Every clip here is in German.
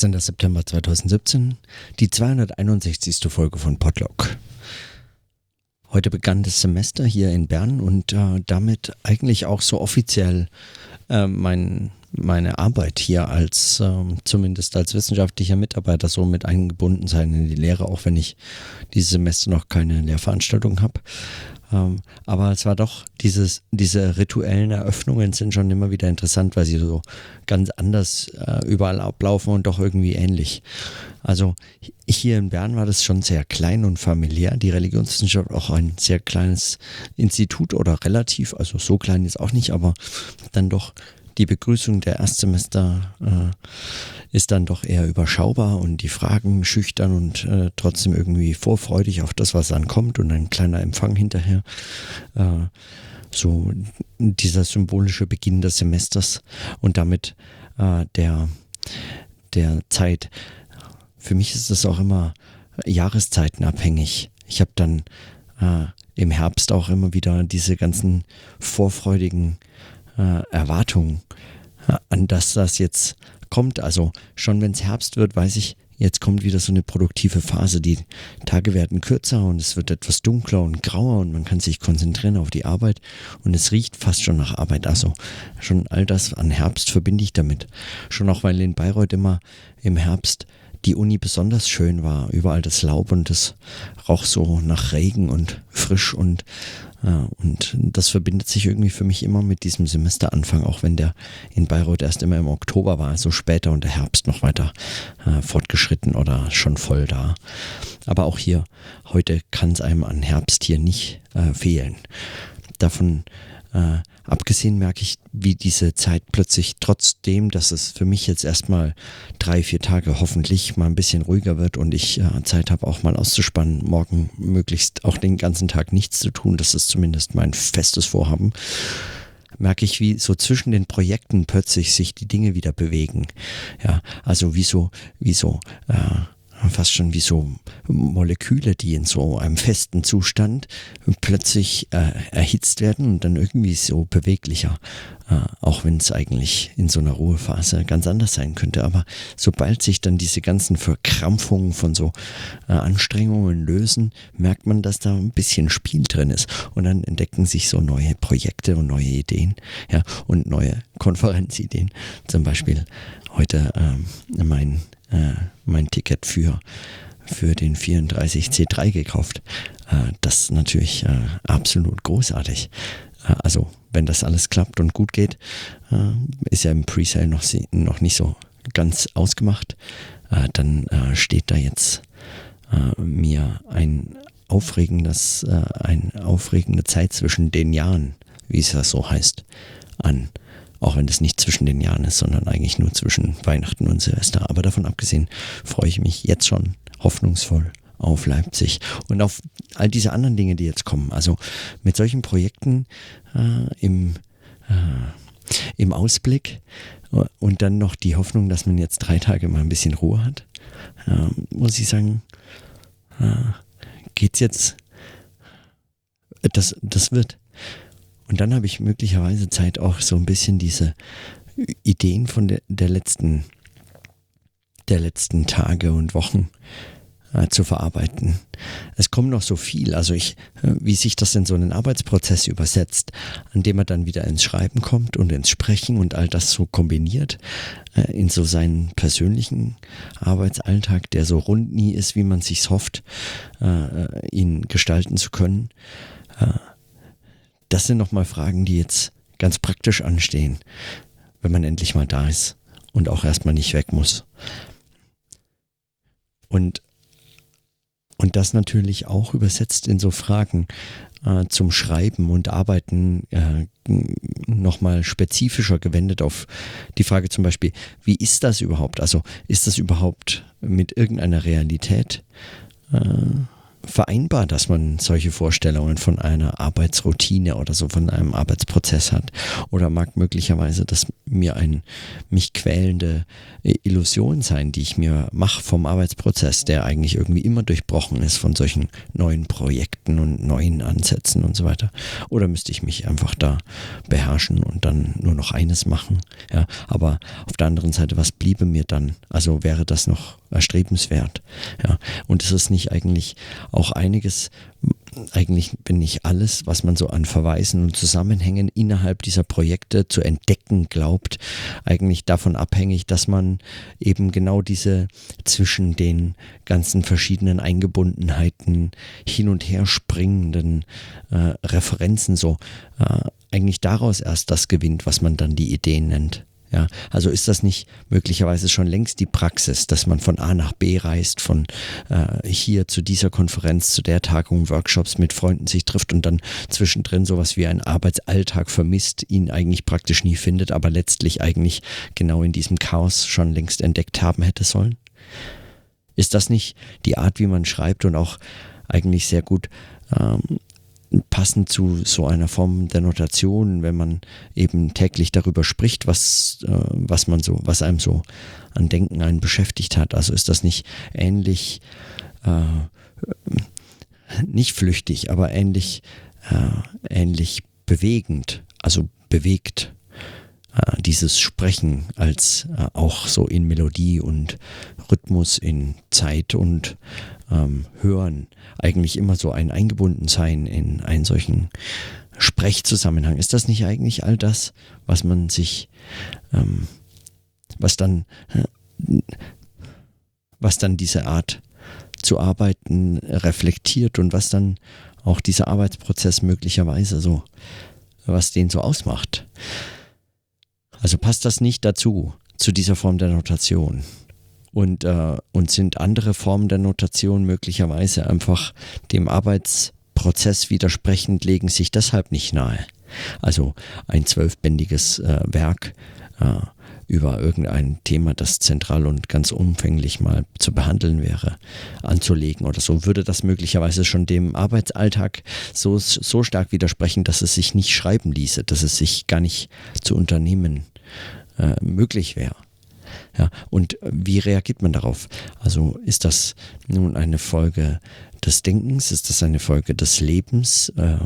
18. September 2017, die 261. Folge von Podlog. Heute begann das Semester hier in Bern und äh, damit eigentlich auch so offiziell äh, mein, meine Arbeit hier als, äh, zumindest als wissenschaftlicher Mitarbeiter, so mit eingebunden sein in die Lehre, auch wenn ich dieses Semester noch keine Lehrveranstaltung habe. Ähm, aber es war doch, dieses, diese rituellen Eröffnungen sind schon immer wieder interessant, weil sie so ganz anders äh, überall ablaufen und doch irgendwie ähnlich. Also hier in Bern war das schon sehr klein und familiär. Die Religionswissenschaft auch ein sehr kleines Institut oder relativ, also so klein ist auch nicht, aber dann doch die Begrüßung der Erstsemester äh, ist dann doch eher überschaubar und die Fragen schüchtern und äh, trotzdem irgendwie vorfreudig auf das, was dann kommt und ein kleiner Empfang hinterher. Äh, so dieser symbolische Beginn des Semesters und damit äh, der, der Zeit. Für mich ist das auch immer jahreszeitenabhängig. Ich habe dann äh, im Herbst auch immer wieder diese ganzen vorfreudigen äh, Erwartungen, äh, an das das jetzt kommt. Also schon wenn es Herbst wird, weiß ich, jetzt kommt wieder so eine produktive Phase. Die Tage werden kürzer und es wird etwas dunkler und grauer und man kann sich konzentrieren auf die Arbeit und es riecht fast schon nach Arbeit. Also schon all das an Herbst verbinde ich damit. Schon auch, weil in Bayreuth immer im Herbst die Uni besonders schön war. Überall das Laub und das roch so nach Regen und frisch und ja, und das verbindet sich irgendwie für mich immer mit diesem Semesteranfang, auch wenn der in Bayreuth erst immer im Oktober war, so später und der Herbst noch weiter äh, fortgeschritten oder schon voll da. Aber auch hier, heute kann es einem an Herbst hier nicht äh, fehlen. Davon äh, abgesehen merke ich, wie diese Zeit plötzlich trotzdem, dass es für mich jetzt erstmal drei, vier Tage hoffentlich mal ein bisschen ruhiger wird und ich äh, Zeit habe, auch mal auszuspannen, morgen möglichst auch den ganzen Tag nichts zu tun. Das ist zumindest mein festes Vorhaben merke ich, wie so zwischen den Projekten plötzlich sich die Dinge wieder bewegen. Ja, also wie so, wie so äh, fast schon wie so Moleküle, die in so einem festen Zustand plötzlich äh, erhitzt werden und dann irgendwie so beweglicher, äh, auch wenn es eigentlich in so einer Ruhephase ganz anders sein könnte. Aber sobald sich dann diese ganzen Verkrampfungen von so äh, Anstrengungen lösen, merkt man, dass da ein bisschen Spiel drin ist und dann entdecken sich so neue Projekte und neue Ideen, ja, und neue Konferenzideen. Zum Beispiel heute ähm, mein äh, mein Ticket für, für den 34C3 gekauft. Äh, das ist natürlich äh, absolut großartig. Äh, also, wenn das alles klappt und gut geht, äh, ist ja im Presale noch, noch nicht so ganz ausgemacht. Dann steht da jetzt mir ein aufregendes, eine aufregende Zeit zwischen den Jahren, wie es ja so heißt, an. Auch wenn das nicht zwischen den Jahren ist, sondern eigentlich nur zwischen Weihnachten und Silvester. Aber davon abgesehen freue ich mich jetzt schon hoffnungsvoll auf Leipzig und auf all diese anderen Dinge, die jetzt kommen. Also mit solchen Projekten äh, im, äh, im Ausblick und dann noch die Hoffnung, dass man jetzt drei Tage mal ein bisschen Ruhe hat, äh, muss ich sagen, äh, geht's jetzt. Das, das wird. Und dann habe ich möglicherweise Zeit, auch so ein bisschen diese Ideen von der, der letzten, der letzten Tage und Wochen äh, zu verarbeiten. Es kommt noch so viel, also ich, äh, wie sich das in so einen Arbeitsprozess übersetzt, an dem man dann wieder ins Schreiben kommt und ins Sprechen und all das so kombiniert äh, in so seinen persönlichen Arbeitsalltag, der so rund nie ist, wie man sich's hofft, äh, ihn gestalten zu können. Das sind nochmal Fragen, die jetzt ganz praktisch anstehen, wenn man endlich mal da ist und auch erstmal nicht weg muss. Und, und das natürlich auch übersetzt in so Fragen äh, zum Schreiben und Arbeiten äh, nochmal spezifischer gewendet auf die Frage zum Beispiel, wie ist das überhaupt? Also ist das überhaupt mit irgendeiner Realität äh, vereinbar, dass man solche Vorstellungen von einer Arbeitsroutine oder so von einem Arbeitsprozess hat? Oder mag möglicherweise das mir ein mich quälende Illusion sein, die ich mir mache vom Arbeitsprozess, der eigentlich irgendwie immer durchbrochen ist von solchen neuen Projekten und neuen Ansätzen und so weiter? Oder müsste ich mich einfach da beherrschen und dann nur noch eines machen? Ja, aber auf der anderen Seite, was bliebe mir dann? Also wäre das noch erstrebenswert? Ja, und ist es nicht eigentlich auch einiges, eigentlich bin nicht alles, was man so an Verweisen und Zusammenhängen innerhalb dieser Projekte zu entdecken glaubt, eigentlich davon abhängig, dass man eben genau diese zwischen den ganzen verschiedenen Eingebundenheiten hin und her springenden äh, Referenzen so äh, eigentlich daraus erst das gewinnt, was man dann die Ideen nennt. Ja, also ist das nicht möglicherweise schon längst die Praxis, dass man von A nach B reist, von äh, hier zu dieser Konferenz, zu der Tagung, Workshops mit Freunden sich trifft und dann zwischendrin sowas wie einen Arbeitsalltag vermisst, ihn eigentlich praktisch nie findet, aber letztlich eigentlich genau in diesem Chaos schon längst entdeckt haben hätte sollen? Ist das nicht die Art, wie man schreibt und auch eigentlich sehr gut ähm, passend zu so einer Form der Notation, wenn man eben täglich darüber spricht, was, äh, was man so, was einem so an Denken einen beschäftigt hat. Also ist das nicht ähnlich, äh, nicht flüchtig, aber ähnlich, äh, ähnlich bewegend, also bewegt äh, dieses Sprechen als äh, auch so in Melodie und Rhythmus, in Zeit und ähm, Hören eigentlich immer so ein Eingebundensein in einen solchen Sprechzusammenhang. Ist das nicht eigentlich all das, was man sich, ähm, was dann, äh, was dann diese Art zu arbeiten reflektiert und was dann auch dieser Arbeitsprozess möglicherweise so, was den so ausmacht? Also passt das nicht dazu, zu dieser Form der Notation? Und, äh, und sind andere Formen der Notation möglicherweise einfach dem Arbeitsprozess widersprechend, legen sich deshalb nicht nahe. Also ein zwölfbändiges äh, Werk äh, über irgendein Thema, das zentral und ganz umfänglich mal zu behandeln wäre, anzulegen oder so, würde das möglicherweise schon dem Arbeitsalltag so, so stark widersprechen, dass es sich nicht schreiben ließe, dass es sich gar nicht zu unternehmen äh, möglich wäre. Ja, und wie reagiert man darauf? Also ist das nun eine Folge des Denkens? Ist das eine Folge des Lebens? Äh,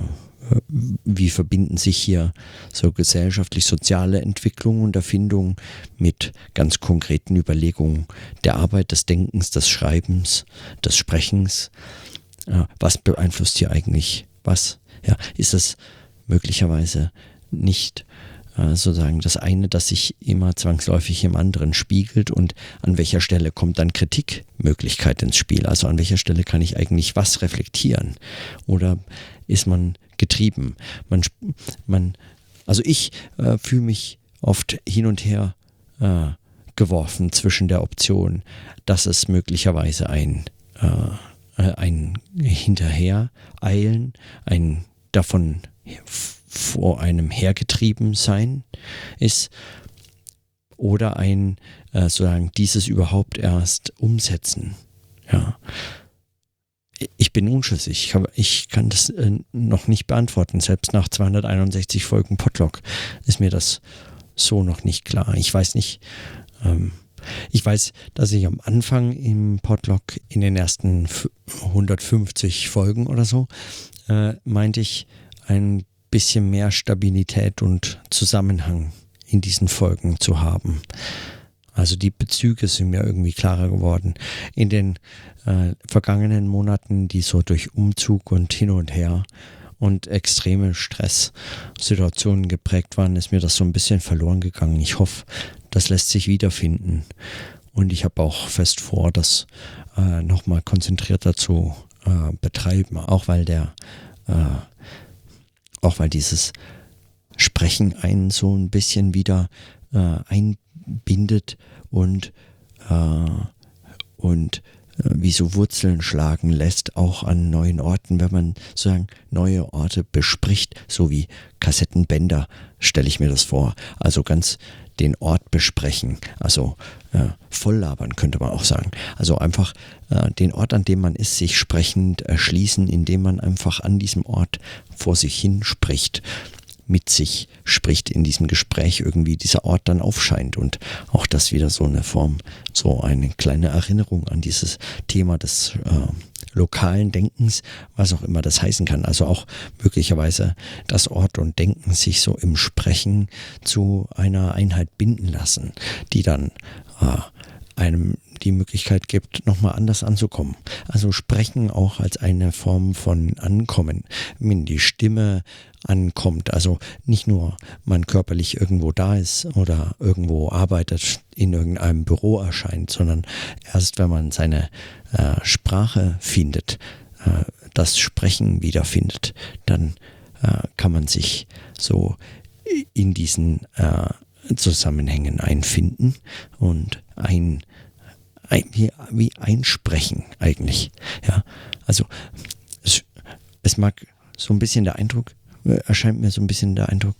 wie verbinden sich hier so gesellschaftlich-soziale Entwicklung und Erfindung mit ganz konkreten Überlegungen der Arbeit, des Denkens, des Schreibens, des Sprechens? Was beeinflusst hier eigentlich was? Ja, ist das möglicherweise nicht äh, sozusagen das eine, das sich immer zwangsläufig im anderen spiegelt und an welcher Stelle kommt dann Kritikmöglichkeit ins Spiel? Also an welcher Stelle kann ich eigentlich was reflektieren? Oder ist man getrieben? Man, man, also ich äh, fühle mich oft hin und her äh, geworfen zwischen der Option, dass es möglicherweise ein, äh, äh ein Hinterhereilen, ein davon vor einem hergetrieben sein ist oder ein äh, sozusagen dieses überhaupt erst umsetzen. Ja. Ich bin unschlüssig. Ich, ich kann das äh, noch nicht beantworten. Selbst nach 261 Folgen Podlog ist mir das so noch nicht klar. Ich weiß nicht. Ähm, ich weiß, dass ich am Anfang im Podlog in den ersten 150 Folgen oder so äh, meinte ich, ein bisschen mehr Stabilität und Zusammenhang in diesen Folgen zu haben. Also die Bezüge sind mir irgendwie klarer geworden. In den äh, vergangenen Monaten, die so durch Umzug und hin und her und extreme Stresssituationen geprägt waren, ist mir das so ein bisschen verloren gegangen. Ich hoffe, das lässt sich wiederfinden. Und ich habe auch fest vor, das äh, nochmal konzentrierter zu äh, betreiben, auch weil der äh, auch weil dieses Sprechen einen so ein bisschen wieder äh, einbindet und, äh, und äh, wie so Wurzeln schlagen lässt, auch an neuen Orten, wenn man sozusagen neue Orte bespricht, so wie Kassettenbänder, stelle ich mir das vor. Also ganz den Ort besprechen, also äh, volllabern könnte man auch sagen. Also einfach äh, den Ort, an dem man ist, sich sprechend erschließen, indem man einfach an diesem Ort vor sich hin spricht mit sich spricht in diesem Gespräch irgendwie dieser Ort dann aufscheint und auch das wieder so eine Form, so eine kleine Erinnerung an dieses Thema des äh, lokalen Denkens, was auch immer das heißen kann. Also auch möglicherweise das Ort und Denken sich so im Sprechen zu einer Einheit binden lassen, die dann äh, einem die Möglichkeit gibt, nochmal anders anzukommen. Also sprechen auch als eine Form von Ankommen, wenn die Stimme ankommt. Also nicht nur man körperlich irgendwo da ist oder irgendwo arbeitet, in irgendeinem Büro erscheint, sondern erst wenn man seine äh, Sprache findet, äh, das Sprechen wiederfindet, dann äh, kann man sich so in diesen äh, Zusammenhängen einfinden und ein wie, wie einsprechen eigentlich. Ja, also es, es mag so ein bisschen der Eindruck, äh, erscheint mir so ein bisschen der Eindruck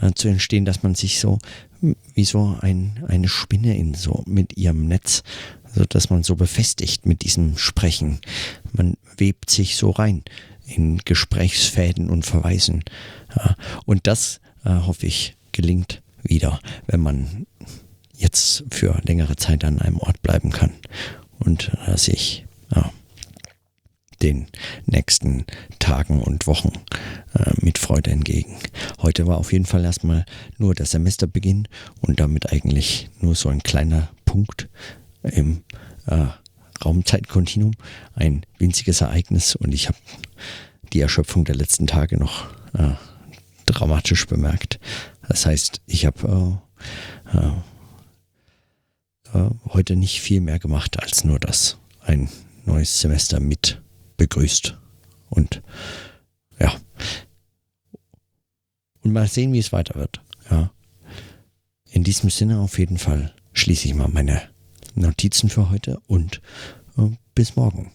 äh, zu entstehen, dass man sich so wie so ein, eine Spinne in so mit ihrem Netz, also dass man so befestigt mit diesem Sprechen. Man webt sich so rein in Gesprächsfäden und Verweisen. Ja, und das äh, hoffe ich gelingt wieder, wenn man jetzt für längere Zeit an einem Ort bleiben kann und äh, sich ja, den nächsten Tagen und Wochen äh, mit Freude entgegen. Heute war auf jeden Fall erstmal nur der Semesterbeginn und damit eigentlich nur so ein kleiner Punkt im äh, Raumzeitkontinuum, ein winziges Ereignis und ich habe die Erschöpfung der letzten Tage noch äh, dramatisch bemerkt. Das heißt, ich habe äh, äh, heute nicht viel mehr gemacht als nur das. Ein neues Semester mit begrüßt. Und ja. Und mal sehen, wie es weiter wird. Ja. In diesem Sinne auf jeden Fall schließe ich mal meine Notizen für heute und äh, bis morgen.